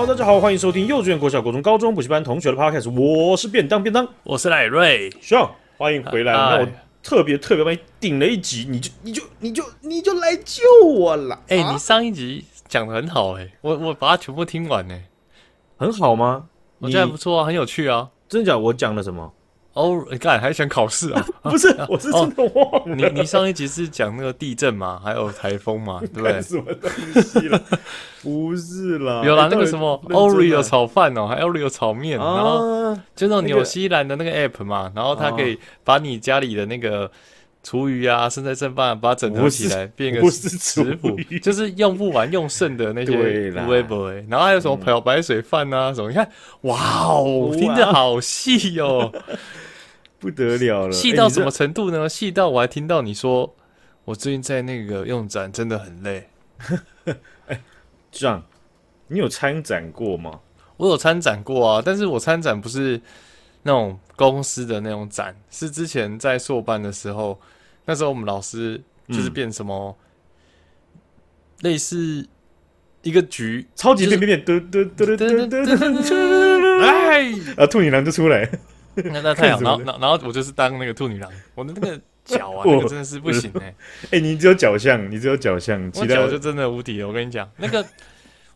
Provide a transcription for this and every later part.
Hello，大家好，欢迎收听幼稚园、国小、国中、高中补习班同学的 Podcast。我是便当便当，我是赖瑞，希望欢迎回来。啊、那我特别特别帮你顶了一集，你就你就你就你就来救我了。哎、欸，啊、你上一集讲的很好、欸，哎，我我把它全部听完、欸，哎，很好吗？我觉得还不错啊，很有趣啊。真的假？我讲了什么？哦，你看还想考试啊？不是，我是真的忘了。你你上一集是讲那个地震嘛，还有台风嘛，对不对？什么东西了？不是啦，有啦，那个什么 Oreo 炒饭哦，还 Oreo 炒面，然后就那种纽西兰的那个 app 嘛，然后它可以把你家里的那个厨余啊、剩菜剩饭，把它整合起来变个食谱，就是用不完用剩的那些微波。然后还有什么漂白水饭啊什么？你看，哇哦，听着好细哟。不得了了，细到什么程度呢？细、欸、到我还听到你说，我最近在那个用展真的很累。这样，你有参展过吗？我有参展过啊，但是我参展不是那种公司的那种展，是之前在硕班的时候，那时候我们老师就是变什么，嗯、类似一个局，超级变变变，嘟嘟嘟嘟嘟嘟嘟，哎，啊，兔女郎就出来。那那太好，然后然后我就是当那个兔女郎，我的那个脚啊，那个真的是不行哎、欸！哎、欸，你只有脚像，你只有脚像，其他我就真的无敌了。我跟你讲，那个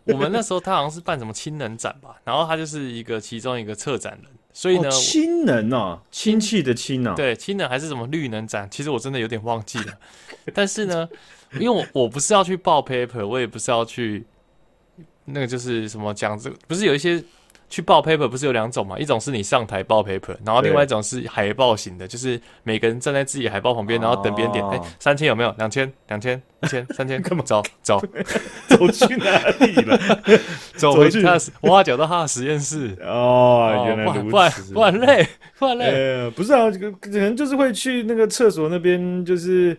我们那时候他好像是办什么氢能展吧，然后他就是一个其中一个策展人，所以呢，氢能哦，氢气的氢哦，对，氢能还是什么绿能展，其实我真的有点忘记了。但是呢，因为我我不是要去报 paper，我也不是要去那个就是什么讲这个，不是有一些。去报 paper 不是有两种嘛？一种是你上台报 paper，然后另外一种是海报型的，就是每个人站在自己海报旁边，然后等别人点。哎，三千有没有？两千？两千？一千？三千？干嘛？走走 走去哪里了？走回去他，挖角到他的实验室。哦，原来如此。不然累，不然累。不是啊，可能就是会去那个厕所那边，就是。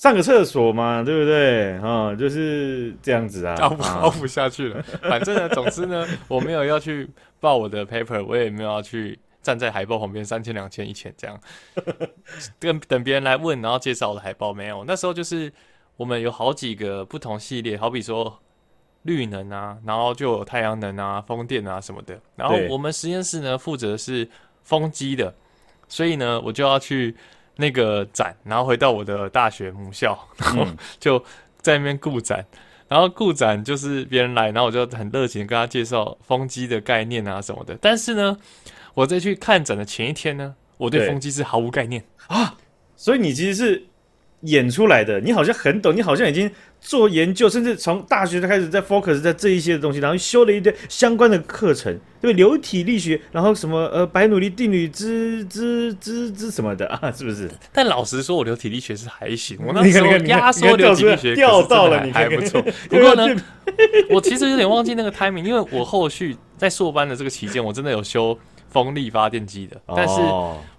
上个厕所嘛，对不对？啊，就是这样子啊，熬不熬不下去了。反正呢，总之呢，我没有要去报我的 paper，我也没有要去站在海报旁边三千、两千、一千这样，跟等别人来问，然后介绍我的海报没有。那时候就是我们有好几个不同系列，好比说绿能啊，然后就有太阳能啊、风电啊什么的。然后我们实验室呢负责是风机的，所以呢，我就要去。那个展，然后回到我的大学母校，然后就在那边顾展，然后顾展就是别人来，然后我就很热情跟他介绍风机的概念啊什么的。但是呢，我在去看展的前一天呢，我对。风机是毫无概念。啊，所以你其实是演出来的，你好像很懂，你好像已经。做研究，甚至从大学就开始在 focus 在这一些的东西，然后修了一堆相关的课程，对流体力学，然后什么呃白努力定律之之之之什么的啊，是不是？但老实说，我流体力学是还行，我那时候压缩流体力学掉到了，你还不错。不过呢，我其实有点忘记那个 timing，因为我后续在硕班的这个期间，我真的有修风力发电机的，但是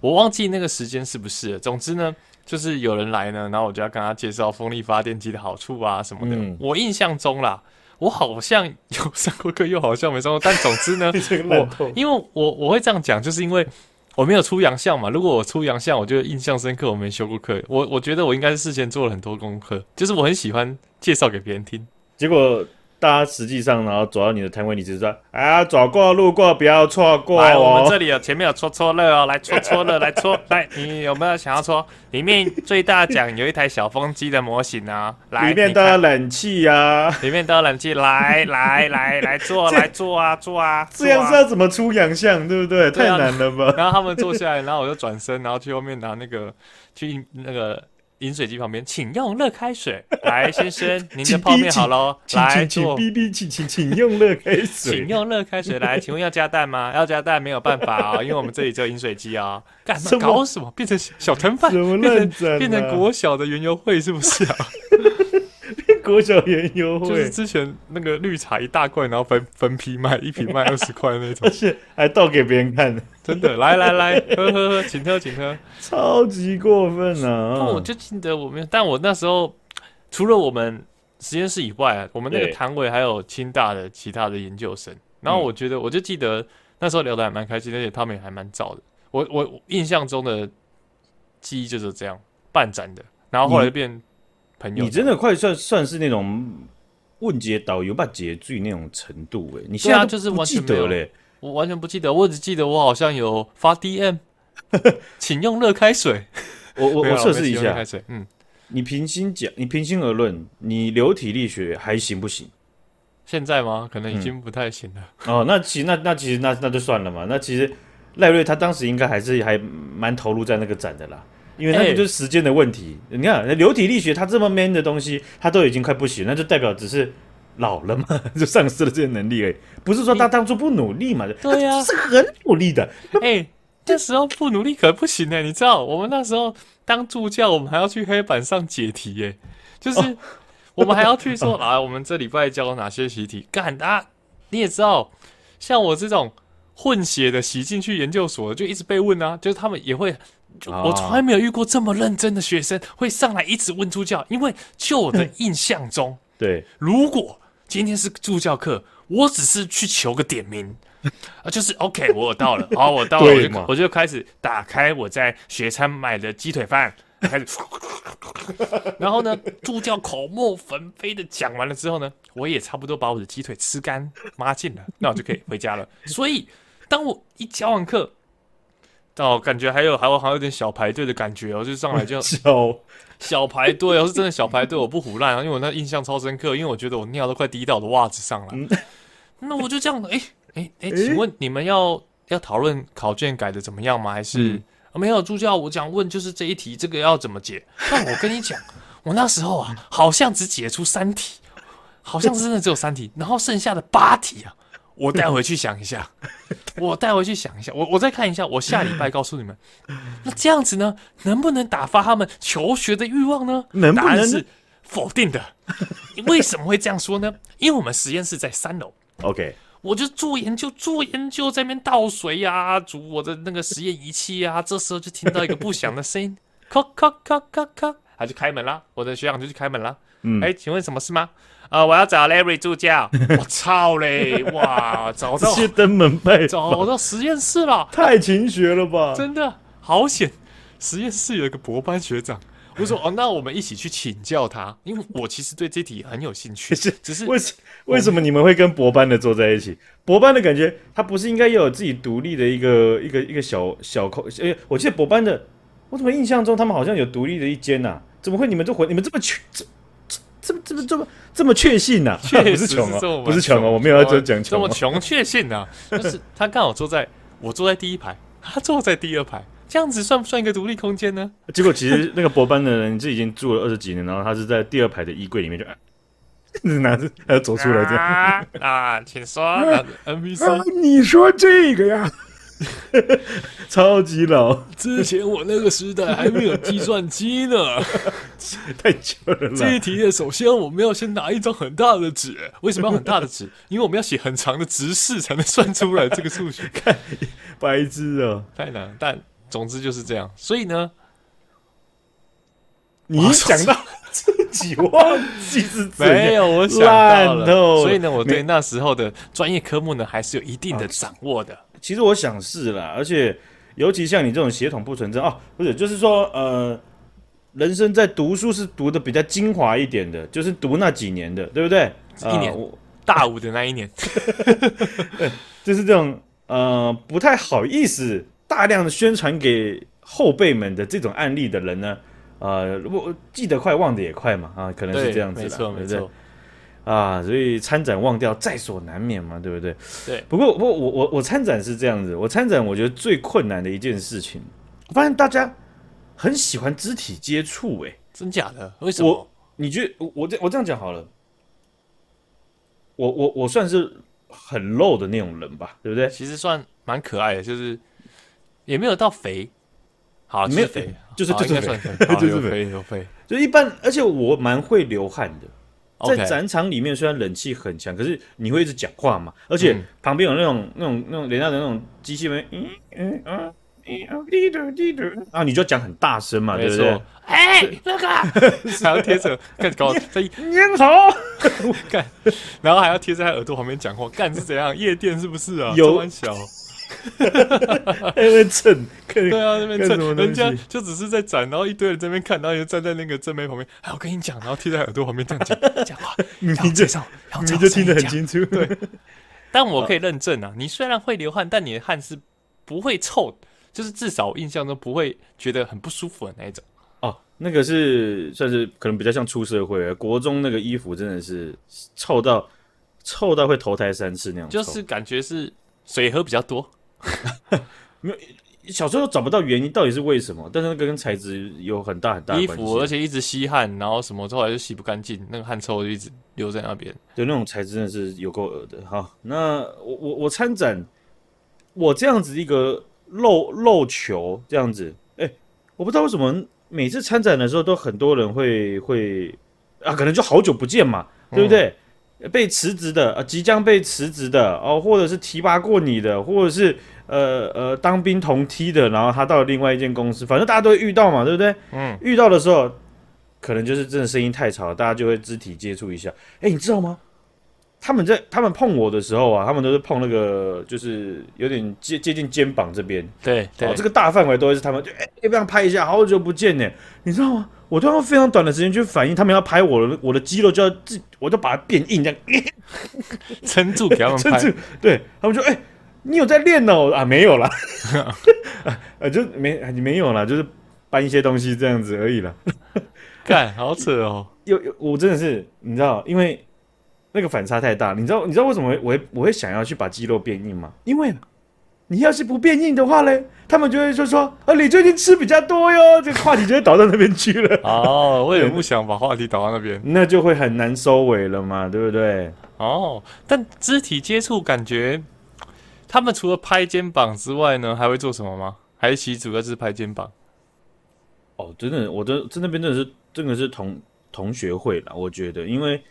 我忘记那个时间是不是了。总之呢。就是有人来呢，然后我就要跟他介绍风力发电机的好处啊什么的。嗯、我印象中啦，我好像有上过课，又好像没上过。但总之呢，我因为我我会这样讲，就是因为我没有出洋相嘛。如果我出洋相，我就印象深刻。我没修过课，我我觉得我应该是事先做了很多功课，就是我很喜欢介绍给别人听。结果。大家实际上，然后走到你的摊位，你只是说：“啊，走过路过，不要错过。”来，我们这里有前面有戳戳乐哦，来戳戳乐，来戳。来，你有没有想要搓？里面最大奖有一台小风机的模型啊，来，里面都有冷气啊，里面都有冷气，来来来来坐，来坐啊坐啊，这样是要怎么出洋相，对不对？太难了吧？然后他们坐下来，然后我就转身，然后去后面拿那个去那个。饮水机旁边，请用热开水。来，先生，您的泡面好喽。来，请哔哔，请请请用热开水。请用热开水。来，请问要加蛋吗？要加蛋没有办法啊、哦，因为我们这里只有饮水机啊、哦。干什么？搞什么？变成小摊贩？变成变成国小的园游会是不是啊？国小园优惠就是之前那个绿茶一大罐，然后分分批卖，一瓶卖 二十块那种，而且还倒给别人看，真的，来来来，喝喝喝，请喝请喝，超级过分啊！那我就记得我们，但我那时候除了我们实验室以外，我们那个团委还有清大的其他的研究生，然后我觉得我就记得那时候聊得还蛮开心，而且他们也还蛮早的。我我印象中的记忆就是这样半盏的，然后后来变。你真的快算算是那种问接导游把结句那种程度哎，你现在就是不记得嘞？我完全不记得，我只记得我好像有发 DM，请用热开水。我 我我测试一下，嗯，你平心讲，你平心而论，你流体力学还行不行？现在吗？可能已经不太行了。嗯、哦，那其实那那其实那那就算了嘛。那其实赖瑞他当时应该还是还蛮投入在那个展的啦，因为那个就是时间的问题。欸、你看流体力学，它这么 man 的东西，它都已经快不行，那就代表只是老了嘛，就丧失了这些能力而已。不是说他当初不努力嘛？对呀、啊，是很努力的。哎、欸，那时候不努力可不行哎、欸，你知道，我们那时候当助教，我们还要去黑板上解题耶、欸，就是。哦我们还要去说 啊，我们这礼拜教哪些习题？干啊！你也知道，像我这种混血的洗进去研究所，就一直被问啊，就是他们也会，我从来没有遇过这么认真的学生会上来一直问助教，因为就我的印象中，对，如果今天是助教课，我只是去求个点名。啊，就是 OK，我到了，好，我到了，我就我就开始打开我在学餐买的鸡腿饭。开始，然后呢，助教口沫横飞的讲完了之后呢，我也差不多把我的鸡腿吃干抹净了，那我就可以回家了。所以，当我一教完课，哦，感觉还有还有还有点小排队的感觉哦，就上来就小 小排队 哦，是真的小排队，我不胡乱啊，因为我那印象超深刻，因为我觉得我尿都快滴到我的袜子上了。那我就这样，哎哎哎，请问你们要要讨论考卷改的怎么样吗？还是？嗯没有助教，我想问就是这一题，这个要怎么解？但我跟你讲，我那时候啊，好像只解出三题，好像真的只有三题，然后剩下的八题啊，我带回去想一下，我带回去想一下，我我再看一下，我下礼拜告诉你们。那这样子呢，能不能打发他们求学的欲望呢？能不能？答案是否定的。为什么会这样说呢？因为我们实验室在三楼。OK。我就做研究，做研究在那边倒水呀、啊，煮我的那个实验仪器啊。这时候就听到一个不响的声音，咔咔咔咔咔，他就开门啦。我的学长就去开门啦。嗯，哎，请问什么事吗？啊、呃，我要找 Larry 助教。我操嘞！哇，找到登门拜，找到实验室了。太勤学了吧？真的好险！实验室有一个博班学长。我说 哦，那我们一起去请教他，因为我其实对这题很有兴趣。是，只是为什为什么你们会跟博班的坐在一起？博班的感觉，他不是应该要有自己独立的一个一个一个小小空？哎、欸，我记得博班的，我怎么印象中他们好像有独立的一间呐、啊？怎么会你们这混？你们这么穷？这这这么这么这么确信呐、啊？确实是穷啊，不是穷啊，我没有要讲穷。这么穷确信呐？就是他刚好坐在我坐在第一排，他坐在第二排。这样子算不算一个独立空间呢？结果其实那个博班的人，这已经住了二十几年，然后他是在第二排的衣柜里面就，就拿着还要走出来这样啊，啊，请说、啊、NPC、啊、你说这个呀，超级老。之前我那个时代还没有计算机呢，太久了。这一题的，首先我们要先拿一张很大的纸，为什么要很大的纸？因为我们要写很长的直式才能算出来这个数学。看，白痴哦，太难，但。总之就是这样，所以呢，你想到自己忘记是没有，我想到了，所以呢，我对那时候的专业科目呢，还是有一定的掌握的。其实我想是啦，而且尤其像你这种血统不纯正哦，不是，就是说呃，人生在读书是读的比较精华一点的，就是读那几年的，对不对？一年，呃、大五的那一年，对，就是这种呃，不太好意思。大量的宣传给后辈们的这种案例的人呢，呃，我记得快，忘得也快嘛，啊，可能是这样子，没错，没错，啊，所以参展忘掉在所难免嘛，对不对？对。不过，不过我我我参展是这样子，我参展我觉得最困难的一件事情，我发现大家很喜欢肢体接触，哎，真假的？为什么？我你觉得我这我这样讲好了，我我我算是很露的那种人吧，对不对？其实算蛮可爱的，就是。也没有到肥，好，没有肥，就是就是肥，就是肥有肥，就一般。而且我蛮会流汗的，在展场里面虽然冷气很强，可是你会一直讲话嘛，而且旁边有那种那种那种人家的那种机器人，嗯嗯嗯嗯，滴嘟滴嘟，啊，你就讲很大声嘛，对不对？哎，那个还要贴着，干搞在烟头，干，然后还要贴在他耳朵旁边讲话，干是怎样？夜店是不是啊？有。在 那边蹭，对啊，那边蹭，人家就只是在展，然后一堆人在那边看，然后就站在那个正妹旁边。哎，我跟你讲，然后贴在耳朵旁边这样讲 讲话，你介绍，你就听得很清楚。对，但我可以认证啊，你虽然会流汗，但你的汗是不会臭，就是至少我印象中不会觉得很不舒服的那一种。哦，那个是算是可能比较像出社会，国中那个衣服真的是臭到臭到会投胎三次那样，就是感觉是水喝比较多。没有，小时候找不到原因，到底是为什么？但是那个跟材质有很大很大的关系。衣服，而且一直吸汗，然后什么之后来就洗不干净，那个汗臭就一直留在那边。对，那种材质真的是有够恶的。好，那我我我参展，我这样子一个漏漏球这样子，哎、欸，我不知道为什么每次参展的时候都很多人会会啊，可能就好久不见嘛，对不对？嗯被辞职的，呃，即将被辞职的，哦，或者是提拔过你的，或者是呃呃当兵同梯的，然后他到了另外一间公司，反正大家都会遇到嘛，对不对？嗯，遇到的时候，可能就是真的声音太吵，大家就会肢体接触一下。哎，你知道吗？他们在他们碰我的时候啊，他们都是碰那个，就是有点接接近肩膀这边。对对、哦，这个大范围都会是他们，就哎，要不要拍一下？好久不见呢，你知道吗？我都用非常短的时间去反应，他们要拍我的，我的肌肉就要自，我就把它变硬，这样 撑住给他们拍。撑住，对他们说：“哎、欸，你有在练哦？啊，没有啦，啊，就没你没有啦，就是搬一些东西这样子而已啦。看，好扯哦！有有，我真的是，你知道，因为那个反差太大，你知道，你知道为什么我会我会想要去把肌肉变硬吗？因为。你要是不变硬的话嘞，他们就会说说啊，你最近吃比较多哟，这个话题就会导到那边去了。哦，我也不想把话题导到那边，那就会很难收尾了嘛，对不对？哦，但肢体接触感觉，他们除了拍肩膀之外呢，还会做什么吗？还是主要是拍肩膀？哦，真的，我的在那边真的是真的是同同学会啦，我觉得，因为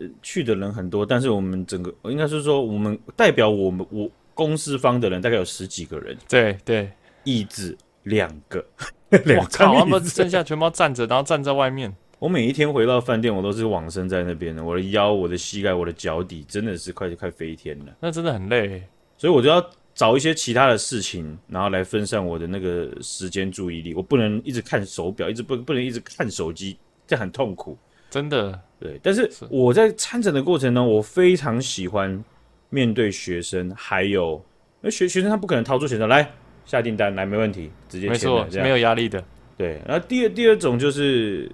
呃去的人很多，但是我们整个应该是说，我们代表我们我。公司方的人大概有十几个人，对对，椅子两个，我靠，他们剩下全部站着，然后站在外面。我每一天回到饭店，我都是往生在那边的，我的腰、我的膝盖、我的脚底，真的是快快飞天了。那真的很累，所以我就要找一些其他的事情，然后来分散我的那个时间注意力。我不能一直看手表，一直不不能一直看手机，这很痛苦。真的，对。但是我在参展的过程呢，我非常喜欢。面对学生，还有那学学生他不可能掏出钱来来下订单来，没问题，直接没错，没有压力的。对，然后第二第二种就是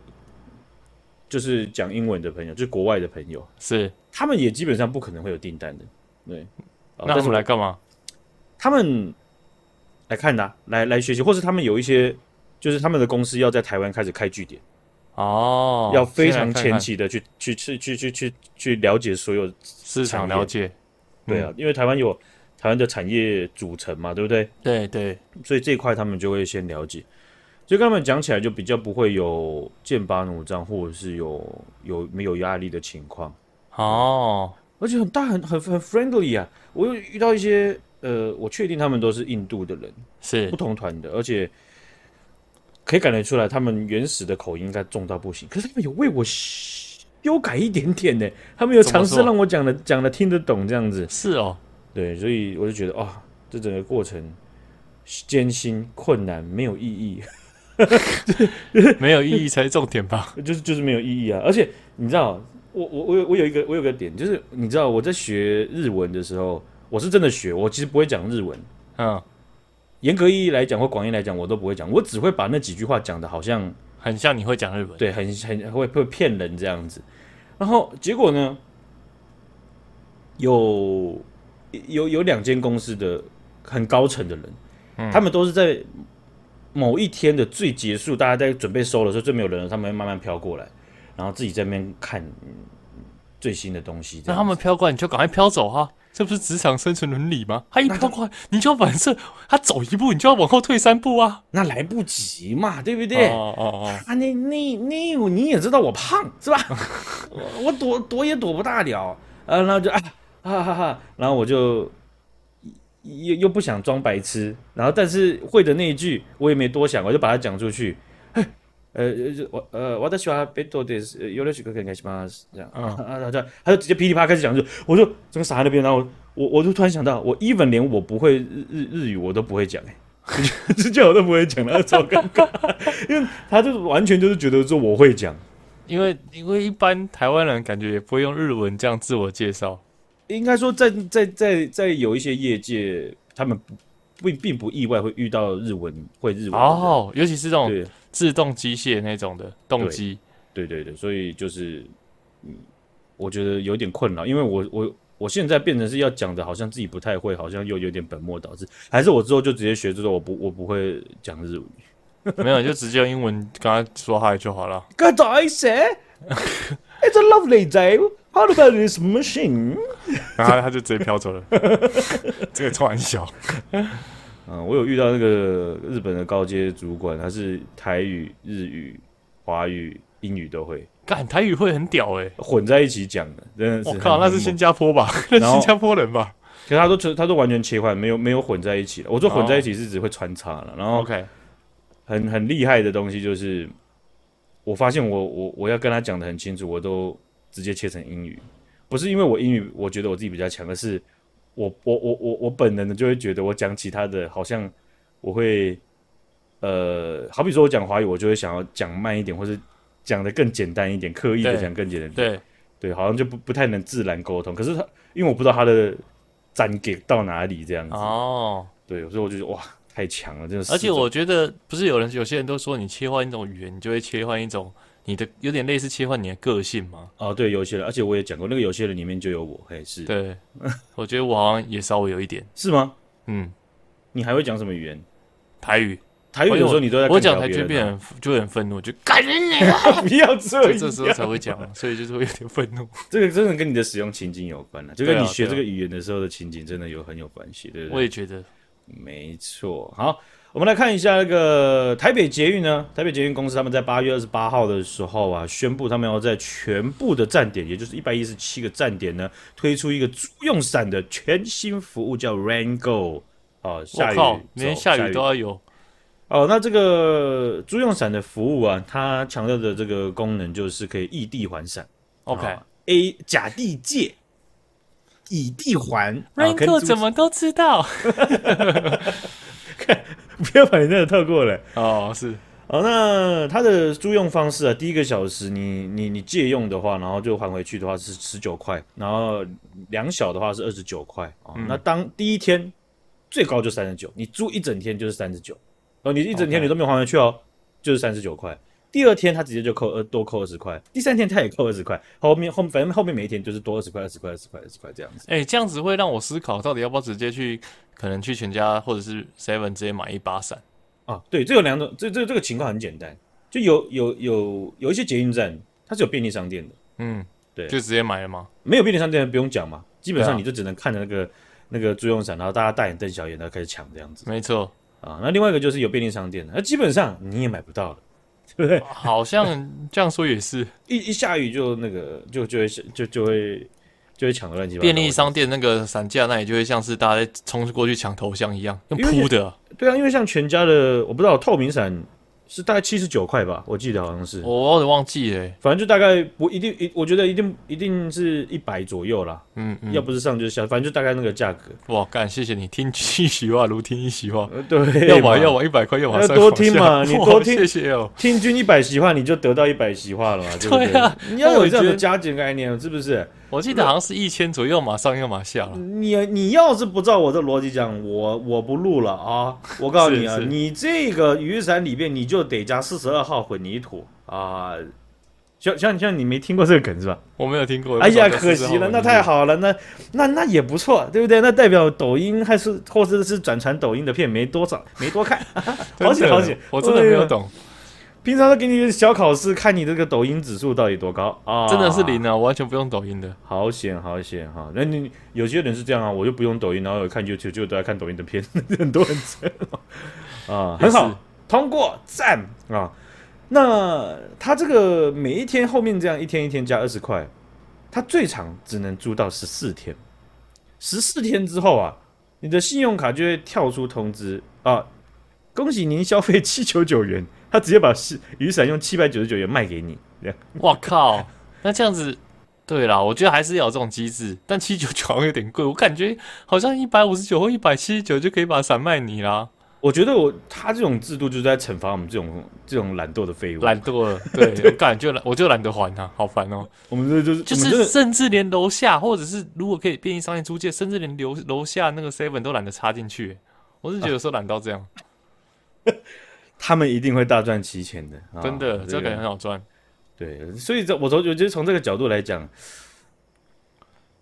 就是讲英文的朋友，就是国外的朋友，是他们也基本上不可能会有订单的。对，那他们来干嘛？他们来看的、啊，来来学习，或是他们有一些就是他们的公司要在台湾开始开据点。哦，要非常前期的去去去去去去去了解所有市场了解。对啊，因为台湾有台湾的产业组成嘛，对不对？对对，所以这一块他们就会先了解，所以跟他们讲起来就比较不会有剑拔弩张，或者是有有没有压力的情况。哦，而且很大很很很 friendly 啊！我又遇到一些呃，我确定他们都是印度的人，是不同团的，而且可以感觉出来他们原始的口音应该重到不行，可是他们有为我。修改一点点呢，他们有尝试让我讲的讲的听得懂这样子。是哦，对，所以我就觉得啊、哦，这整个过程艰辛困难，没有意义，没有意义才是重点吧？就是就是没有意义啊！而且你知道，我我我有我有一个我有个点，就是你知道我在学日文的时候，我是真的学，我其实不会讲日文。嗯，严格意义来讲或广义来讲，我都不会讲，我只会把那几句话讲的好像很像你会讲日文，对，很很会会骗人这样子。然后结果呢？有有有两间公司的很高层的人，嗯，他们都是在某一天的最结束，大家在准备收的时候，最没有人了，他们会慢慢飘过来，然后自己在那边看最新的东西。那他们飘过来，你就赶快飘走哈。这不是职场生存伦理吗？他一飘过来，你就要反射；他走一步，你就要往后退三步啊！那来不及嘛，对不对？哦哦哦！啊，那那那你也知道我胖是吧？我躲躲也躲不大了，啊，然后就啊哈哈哈，然后我就又又不想装白痴，然后但是会的那一句我也没多想，我就把它讲出去。呃，我呃，我的喜欢贝多的是有的许可可以开始吗？这样，啊。啊，他他就直接噼里啪啦开始讲，就我就整个傻在那边，然后我我就突然想到，我 even 连我不会日日日语我都不会讲哎、欸，这叫我都不会讲，了超尴尬，因为他就完全就是觉得说我会讲，因为因为一般台湾人感觉也不会用日文这样自我介绍，应该说在在在在有一些业界，他们不并不意外会遇到日文会日文哦，尤其是这种自动机械那种的动机，对对对，所以就是嗯，我觉得有点困扰，因为我我。我现在变成是要讲的，好像自己不太会，好像又有点本末倒置。还是我之后就直接学，就是我不我不会讲日语，没有就直接用英文跟他说话就好了。Good day, sir. It's a lovely day. How about this machine？然后他就直接飘走了。这个开玩笑。嗯，我有遇到那个日本的高阶主管，他是台语、日语、华语、英语都会。干台语会很屌哎、欸，混在一起讲的，真的是。我靠，那是新加坡吧？那新加坡人吧？其实他都他都完全切换，没有没有混在一起的。我说混在一起是只会穿插了。然后，OK，很很厉害的东西就是，我发现我我我要跟他讲的很清楚，我都直接切成英语。不是因为我英语我觉得我自己比较强，而是我我我我我本能的就会觉得我讲其他的好像我会呃，好比说我讲华语，我就会想要讲慢一点，或是。讲的更简单一点，刻意的讲更简单一点，对对，好像就不不太能自然沟通。可是他，因为我不知道他的粘给到哪里这样子哦，对，所以我就觉得哇，太强了，真的是。而且我觉得不是有人，有些人都说你切换一种语言，你就会切换一种你的有点类似切换你的个性吗？哦，对，有些人，而且我也讲过，那个有些人里面就有我，嘿，是。对，我觉得我好像也稍微有一点，是吗？嗯，你还会讲什么语言？台语。台语有时候你都在我讲台就变很就很愤怒，就感人你不要这样，这时候才会讲，所以就是会有点愤怒。这个真的跟你的使用情景有关了，就跟你学这个语言的时候的情景真的有很有关系，对不对？我也觉得没错。好，我们来看一下那个台北捷运呢，台北捷运公司他们在八月二十八号的时候啊，宣布他们要在全部的站点，也就是一百一十七个站点呢，推出一个租用伞的全新服务，叫 Rain Go。哦，下雨连下雨都要有。哦，那这个租用伞的服务啊，它强调的这个功能就是可以异地还伞。OK，A 假地借，以地还。RainGo 怎么都知道？看，不要把你那个透过了。哦，是。哦，那它的租用方式啊，第一个小时你你你借用的话，然后就还回去的话是十九块，然后两小的话是二十九块。哦，嗯、那当第一天最高就三十九，你租一整天就是三十九。哦，你一整天你都没有还回去哦就是三十九块。第二天他直接就扣呃多扣二十块，第三天他也扣二十块，后面后反正后面每一天就是多二十块、二十块、二十块、二十块这样子。哎、欸，这样子会让我思考，到底要不要直接去，可能去全家或者是 Seven 直接买一把伞啊？对，这有两种，这这这个情况很简单，就有有有有一些捷运站它是有便利商店的，嗯，对，就直接买了吗？没有便利商店不用讲嘛，基本上你就只能看着那个、啊、那个租用伞，然后大家大眼瞪小眼，然后开始抢这样子。没错。啊，那另外一个就是有便利商店的，那基本上你也买不到了，对不对？好像这样说也是，一一下雨就那个就就会就就会就会抢的乱七八糟。便利商店那个伞架那里就会像是大家在冲过去抢头像一样，用扑的。对啊，因为像全家的，我不知道透明伞。是大概七十九块吧，我记得好像是，我有点忘记了。反正就大概不一定，一我觉得一定一定是一百左右啦。嗯，嗯，要不是上就是下，反正就大概那个价格。哇，干，谢谢你听一席话如听一席话。对，要嘛要嘛一百块，要嘛多听嘛，你多听，谢谢哦。听君一百席话，你就得到一百席话了嘛，对不对？对啊，你要有这样的加减概念，是不是？我记得好像是一千左右，马上又马下了。你你要是不照我这逻辑讲，我我不录了啊！我告诉你啊，你这个雨伞里边你就得加四十二号混凝土啊！像像像你没听过这个梗是吧？我没有听过。哎呀，可惜了，那太好了，那那那也不错，对不对？那代表抖音还是或者是转传抖音的片没多少，没多看，好险好险，我真的没有懂。平常都给你个小考试，看你这个抖音指数到底多高啊？真的是零啊，完全不用抖音的，好险好险哈！那你有些人是这样啊，我就不用抖音，然后有看 YouTube 就都在看抖音的片，很多人这样啊，很好，通过赞啊！那他这个每一天后面这样一天一天加二十块，他最长只能租到十四天，十四天之后啊，你的信用卡就会跳出通知啊，恭喜您消费七九九元。他直接把雨伞用七百九十九元卖给你，这样。哇靠！那这样子对啦，我觉得还是要有这种机制，但七九九好像有点贵，我感觉好像一百五十九或一百七十九就可以把伞卖你啦。我觉得我他这种制度就是在惩罚我们这种这种懒惰的废物，懒惰了，对，我感觉我就懒得还他，好烦哦。我们这就是就是，甚至连楼下或者是如果可以便利商店租借，甚至连楼楼下那个 seven 都懒得插进去。我是觉得有时候懒到这样，啊、他们一定会大赚其钱的，真的，这个很好赚。对，所以这我从我觉得从这个角度来讲。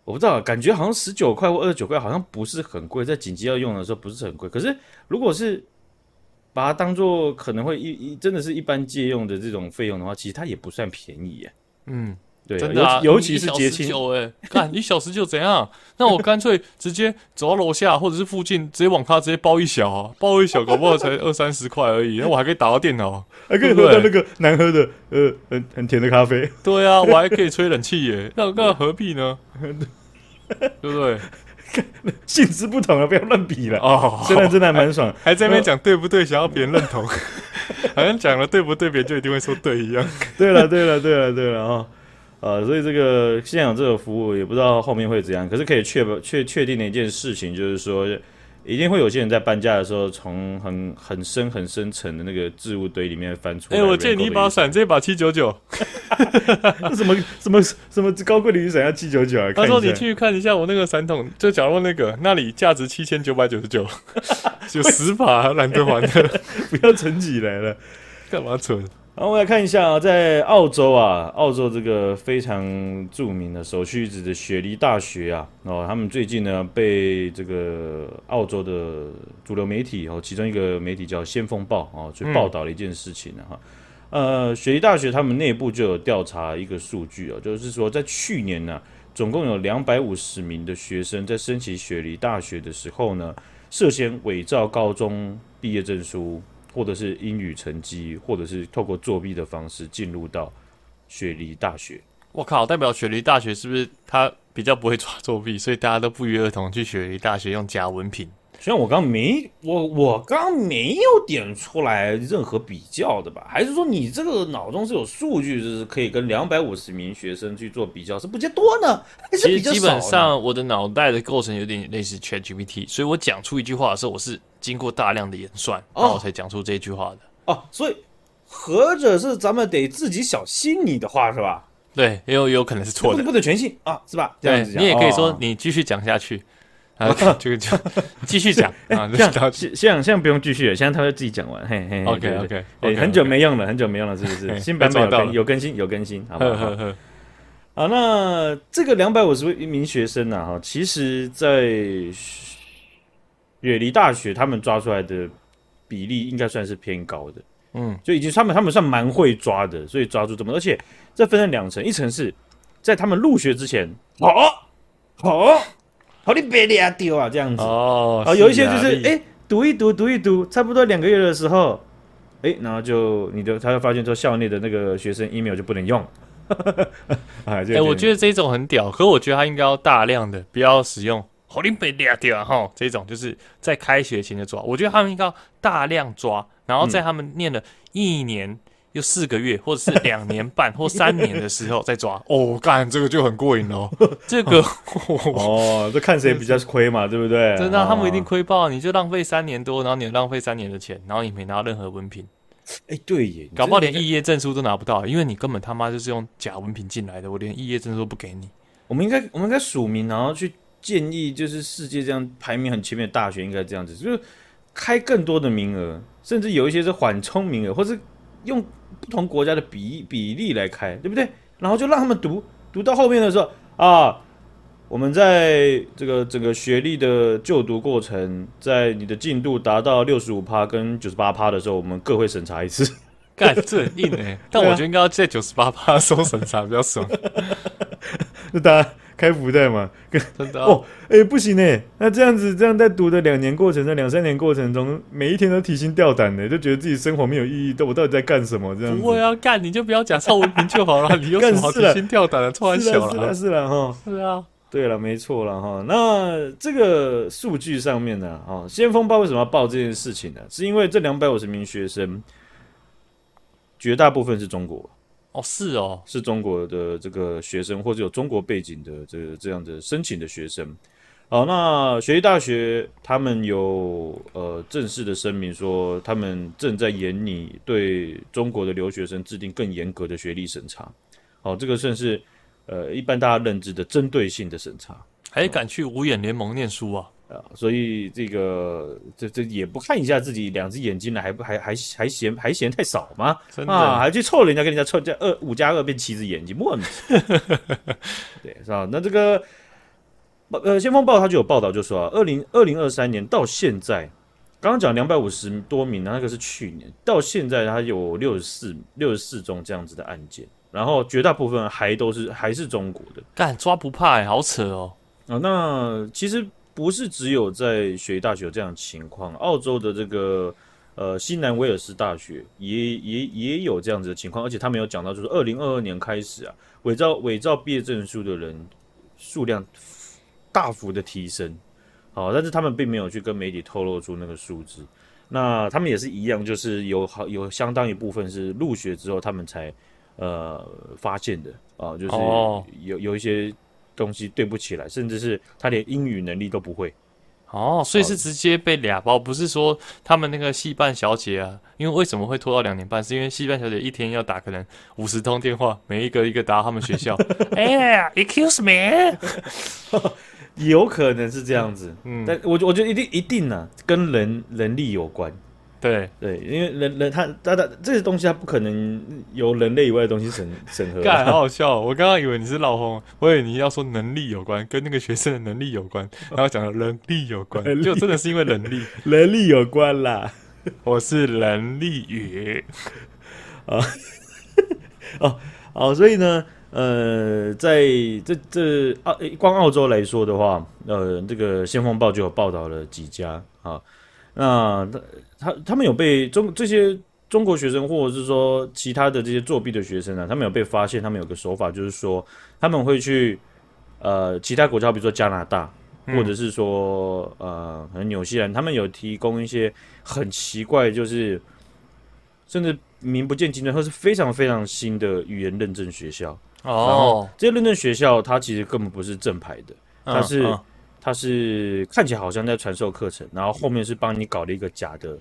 我不知道，感觉好像十九块或二十九块，好像不是很贵，在紧急要用的时候不是很贵。可是如果是把它当做可能会一一真的是一般借用的这种费用的话，其实它也不算便宜耶。嗯，对，真的、啊，尤其是节庆，哎，干一小时就怎样？那我干脆直接走到楼下或者是附近，直接网咖直接包一小、啊，包一小，搞不好才二三十块而已，那我还可以打到电脑，还可以喝到那个难喝的呃很很甜的咖啡。对啊，我还可以吹冷气耶，那那何必呢？对不对？性质不同了，不要乱比了。哦，真的真的还蛮爽，还在那边讲对不对，想要别人认同，好像讲了对不对，别人就一定会说对一样。对了，对了，对了，对了啊！呃，所以这个现场这个服务也不知道后面会怎样，可是可以确保确确定的一件事情就是说。一定会有些人在搬家的时候，从很很深很深层的那个置物堆里面翻出来。哎、欸，我借你一把伞，这把七九九。什么什么什么高贵的雨伞要七九九啊？他说你去看一下我那个伞筒，就假如那个那里价值七千九百九十九，有十把懒得还的，不要存起来了，干嘛存？然后我们来看一下啊，在澳洲啊，澳洲这个非常著名的首屈一指的雪梨大学啊，哦，他们最近呢被这个澳洲的主流媒体哦，其中一个媒体叫《先锋报》哦，去报道了一件事情哈、呃，雪梨大学他们内部就有调查一个数据哦，就是说在去年呢，总共有两百五十名的学生在申请雪梨大学的时候呢，涉嫌伪造高中毕业证书。或者是英语成绩，或者是透过作弊的方式进入到雪梨大学。我靠，代表雪梨大学是不是他比较不会抓作弊，所以大家都不约而同去雪梨大学用假文凭？虽然我刚没我我刚没有点出来任何比较的吧？还是说你这个脑中是有数据，就是可以跟两百五十名学生去做比较，是比较多呢？还是比较？其实基本上我的脑袋的构成有点类似 ChatGPT，所以我讲出一句话的时候，我是经过大量的演算，然后我才讲出这句话的。哦，哦，所以合着是咱们得自己小心你的话是吧？对，也有有可能是错的，不，不能全信啊，是吧？这样子讲，你也可以说你继续讲下去。哦啊，这 个就 继续讲啊，这样现现在不用继续了，现在他会自己讲完。嘿嘿，OK OK，哎，很久没用了，很久没用了，是不是？新版本有更有更新，有更新，好不好？好，那这个两百五十位一名学生呢？哈，其实，在远离大学他们抓出来的比例应该算是偏高的，嗯，就已经他们他们算蛮会抓的，所以抓住这么，而且这分成两层，一层是在他们入学之前，好，好。好，你别俩丢啊，这样子哦。有一些就是哎、欸，读一读，读一读，差不多两个月的时候，哎、欸，然后就你的他就发现说校内的那个学生 email 就不能用。哎、欸，我觉得这种很屌，可我觉得他应该要大量的不要使用。好，你别俩丢啊，哈，这种就是在开学前就抓。我觉得他们应该要大量抓，然后在他们念了一年。嗯又四个月，或者是两年半或三年的时候再抓 哦，干这个就很过瘾哦。这个 哦，这看谁比较亏嘛，对不对？真的、啊，他们一定亏爆，你就浪费三年多，然后你浪费三年的钱，然后你没拿到任何文凭。哎，对耶，搞不好连毕业证书都拿不到，因为你根本他妈就是用假文凭进来的，我连毕业证书都不给你。我们应该，我们应该署名，然后去建议，就是世界这样排名很前面的大学应该这样子，就是开更多的名额，甚至有一些是缓冲名额，或是用。不同国家的比比例来开，对不对？然后就让他们读，读到后面的时候啊，我们在这个整个学历的就读过程，在你的进度达到六十五趴跟九十八趴的时候，我们各会审查一次。干，这很硬哎、欸！但我觉得应该要在九十八趴的时候审查比较爽。那大家。开福袋嘛，跟真的哦，哎、欸，不行呢，那这样子，这样在读的两年过程中，两三年过程中，每一天都提心吊胆的，就觉得自己生活没有意义，都我到底在干什么？这样子，不会啊，干你就不要假造文凭就好了，你有什么好提心吊胆的？突然小了，是了，是啊，哈，是啊，对了，没错了哈。那这个数据上面呢，啊，先锋报为什么要报这件事情呢？是因为这两百五十名学生，绝大部分是中国。哦，是哦，是中国的这个学生，或者有中国背景的这个这样的申请的学生。好，那雪梨大学他们有呃正式的声明说，他们正在研拟对中国的留学生制定更严格的学历审查。好，这个算是呃一般大家认知的针对性的审查。还敢去五眼联盟念书啊？啊，所以这个这这也不看一下自己两只眼睛了，还不还还还嫌还嫌太少吗？真的啊，还去凑人家跟人家凑加二五加二变七只眼睛，莫名其妙。对，是吧？那这个。呃，先锋报他就有报道，就说啊，二零二零二三年到现在，刚刚讲两百五十多名，那个是去年，到现在他有六十四六十四宗这样子的案件，然后绝大部分还都是还是中国的，干抓不怕哎，好扯哦。啊，那其实不是只有在雪梨大学有这样的情况，澳洲的这个呃西南威尔士大学也也也有这样子的情况，而且他们有讲到，就是二零二二年开始啊，伪造伪造毕业证书的人数量。大幅的提升，好，但是他们并没有去跟媒体透露出那个数字。那他们也是一样，就是有好有相当一部分是入学之后他们才呃发现的啊，就是有有一些东西对不起来，甚至是他连英语能力都不会。哦，所以是直接被俩包，不是说他们那个戏办小姐啊，因为为什么会拖到两年半？是因为戏办小姐一天要打可能五十通电话，每一个一个打到他们学校。哎呀，excuse me。有可能是这样子，嗯，但我我觉得一定一定呢、啊，跟人人力有关，对对，因为人人他他他这些东西他不可能由人类以外的东西审审核。干，好好笑、哦！我刚刚以为你是老红，我以为你要说能力有关，跟那个学生的能力有关，然后讲的人力有关，就真的是因为能力 能力有关啦。我是能力语啊，哦 哦，所以呢。呃，在这这澳光澳洲来说的话，呃，这个先锋报就有报道了几家啊。那他他他们有被中这些中国学生，或者是说其他的这些作弊的学生呢、啊，他们有被发现，他们有个手法，就是说他们会去呃其他国家，比如说加拿大，或者是说呃可能纽西兰，他们有提供一些很奇怪，就是甚至名不见经传，或是非常非常新的语言认证学校。哦，这些认证学校它其实根本不是正牌的，它是、它是看起来好像在传授课程，然后后面是帮你搞了一个假的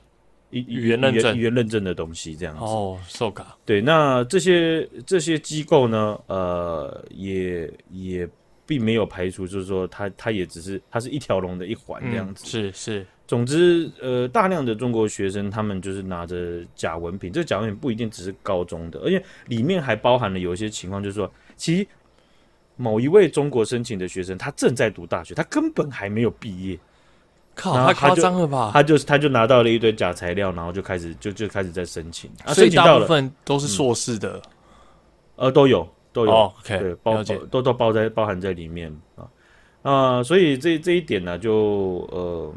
语语言认证语言认证的东西，这样子。哦，受卡。对，那这些这些机构呢，呃，也也并没有排除，就是说它它也只是它是一条龙的一环这样子。嗯、是是。总之，呃，大量的中国学生他们就是拿着假文凭，这个假文凭不一定只是高中的，而且里面还包含了有一些情况，就是说，其实某一位中国申请的学生，他正在读大学，他根本还没有毕业，靠，太夸张了吧？他就他就拿到了一堆假材料，然后就开始就就开始在申请，所以大部分都是硕士的，嗯、呃，都有都有、oh,，OK，对，包都都包在包含在里面。啊啊、呃，所以这这一点呢，就呃。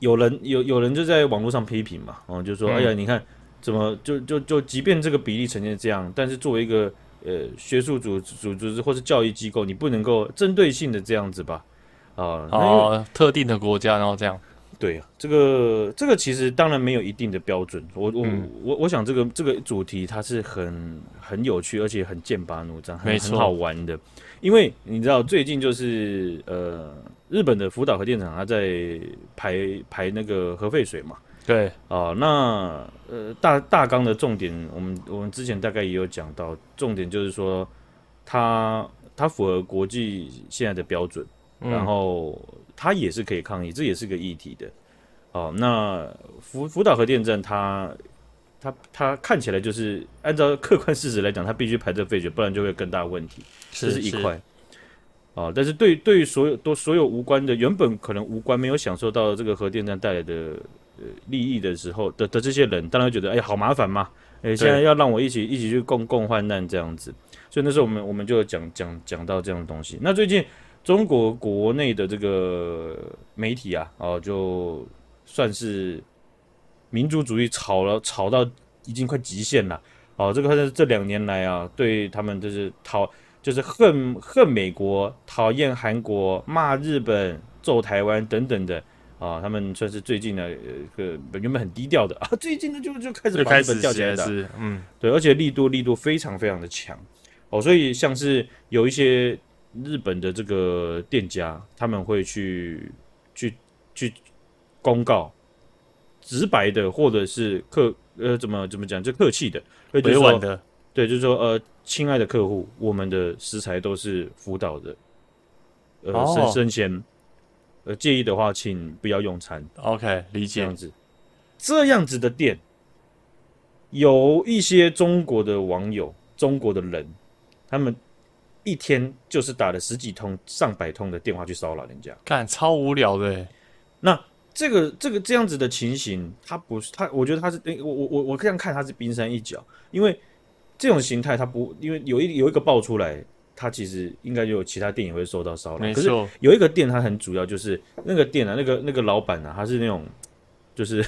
有人有有人就在网络上批评嘛，哦，就说，哎呀，你看怎么就就就，即便这个比例呈现这样，但是作为一个呃学术组组织或是教育机构，你不能够针对性的这样子吧？啊，哦，特定的国家然后这样，对啊，这个这个其实当然没有一定的标准，我我、嗯、我我想这个这个主题它是很很有趣，而且很剑拔弩张，很很好玩的，因为你知道最近就是呃。日本的福岛核电厂，它在排排那个核废水嘛？对啊、呃，那呃大大纲的重点，我们我们之前大概也有讲到，重点就是说它它符合国际现在的标准，嗯、然后它也是可以抗议，这也是个议题的。哦、呃，那福福岛核电站它它它看起来就是按照客观事实来讲，它必须排这废水，不然就会更大问题。这是一块。哦，但是对对于所有都所有无关的原本可能无关没有享受到这个核电站带来的呃利益的时候的的这些人，当然觉得哎好麻烦嘛，哎现在要让我一起一起去共共患难这样子，所以那时候我们我们就讲讲讲到这样的东西。那最近中国国内的这个媒体啊，哦就算是民族主义吵了吵到已经快极限了，哦这个这两年来啊，对他们就是讨。就是恨恨美国，讨厌韩国，骂日本，揍台湾等等的啊、啊，他们算是最近呢，呃，个原本很低调的啊，最近呢就就开始就开始吊起来的，是嗯，对，而且力度力度非常非常的强。哦，所以像是有一些日本的这个店家，他们会去去去公告，直白的或者是客呃怎么怎么讲就客气的，委婉的，对，就是说呃，亲爱的客户，我们的食材都是福岛的，呃，生生鲜。呃，介意的话，请不要用餐。OK，理解。这样子，这样子的店，有一些中国的网友、中国的人，他们一天就是打了十几通、上百通的电话去骚扰人家，干超无聊的。那这个这个这样子的情形，他不是他，我觉得他是，我我我我这样看他是冰山一角，因为这种形态他不，因为有一有一个爆出来。他其实应该就有其他店也会受到骚扰，没错。可是有一个店，它很主要就是那个店啊，那个那个老板啊，他是那种就是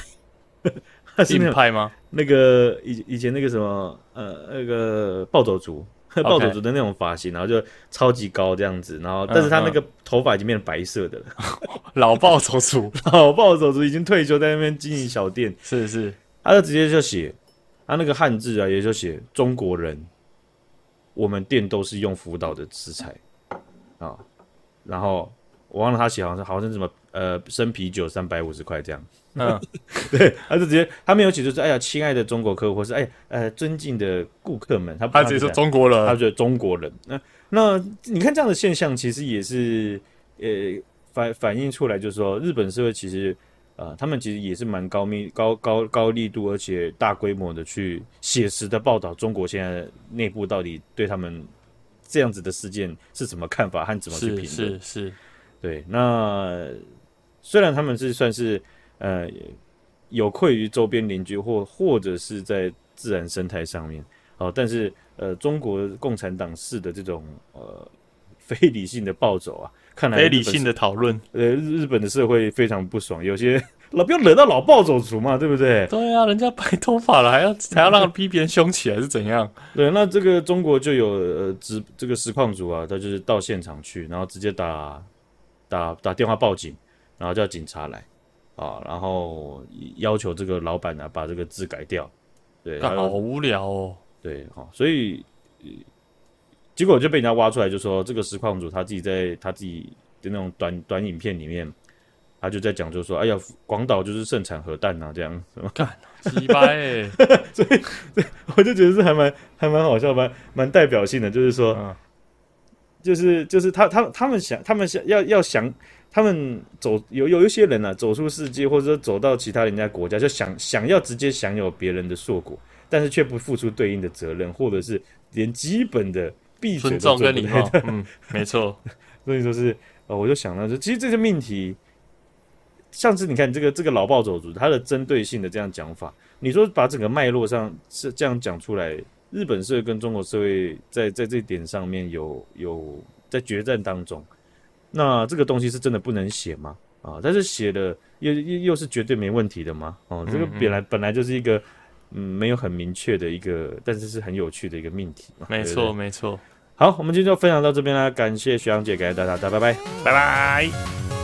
他是硬派吗？那个以以前那个什么呃那个暴走族 暴走族的那种发型，然后就超级高这样子，然后但是他那个头发已经变成白色的了，嗯、老暴走族，老暴走族已经退休，在那边经营小店，是是，他就直接就写他那个汉字啊，也就写中国人。我们店都是用福岛的食材。啊，然后我忘了他写好像好像什么呃生啤酒三百五十块这样，嗯，对，他就直接他没有写就是哎呀亲爱的中国客户或是哎呃尊敬的顾客们，他他直接说中国人，他觉得中国人，那那你看这样的现象其实也是呃反反映出来就是说日本社会其实。啊、呃，他们其实也是蛮高密、高高高力度，而且大规模的去写实的报道中国现在内部到底对他们这样子的事件是什么看法和怎么去评论？是是是，对。那虽然他们是算是呃有愧于周边邻居，或或者是在自然生态上面，哦、呃，但是呃，中国共产党式的这种呃非理性的暴走啊。看来非理性的讨论，呃，日本的社会非常不爽，有些老不要惹到老暴走族嘛，对不对？对啊，人家白头发了，还要还要让他逼别人凶起来是怎样？对，那这个中国就有呃，直这个实况组啊，他就是到现场去，然后直接打打打电话报警，然后叫警察来啊，然后要求这个老板呢把这个字改掉。对，好无聊哦。对，好，所以。结果就被人家挖出来，就说这个实况主他自己在他自己的那种短短影片里面，他就在讲，就说：“哎呀，广岛就是盛产核弹呐，这样什么干，鸡掰欸。”所以，我就觉得是还蛮还蛮好笑，蛮蛮代表性的，就是说，嗯、就是就是他他他们想他们想要要想他们走有有一些人呢、啊，走出世界，或者说走到其他人家国家，就想想要直接享有别人的硕果，但是却不付出对应的责任，或者是连基本的。尊重跟礼貌，嗯，没错。所以说是，呃，我就想到，就其实这个命题，上次你看这个这个老暴走族，他的针对性的这样讲法，你说把整个脉络上是这样讲出来，日本社会跟中国社会在在这点上面有有在决战当中，那这个东西是真的不能写吗？啊，但是写的又又又是绝对没问题的吗？哦、啊，这个本来本来就是一个。嗯，没有很明确的一个，但是是很有趣的一个命题嘛。没错，没错。好，我们今天就分享到这边啦，感谢徐阳姐，感谢大家，大家拜拜，拜拜。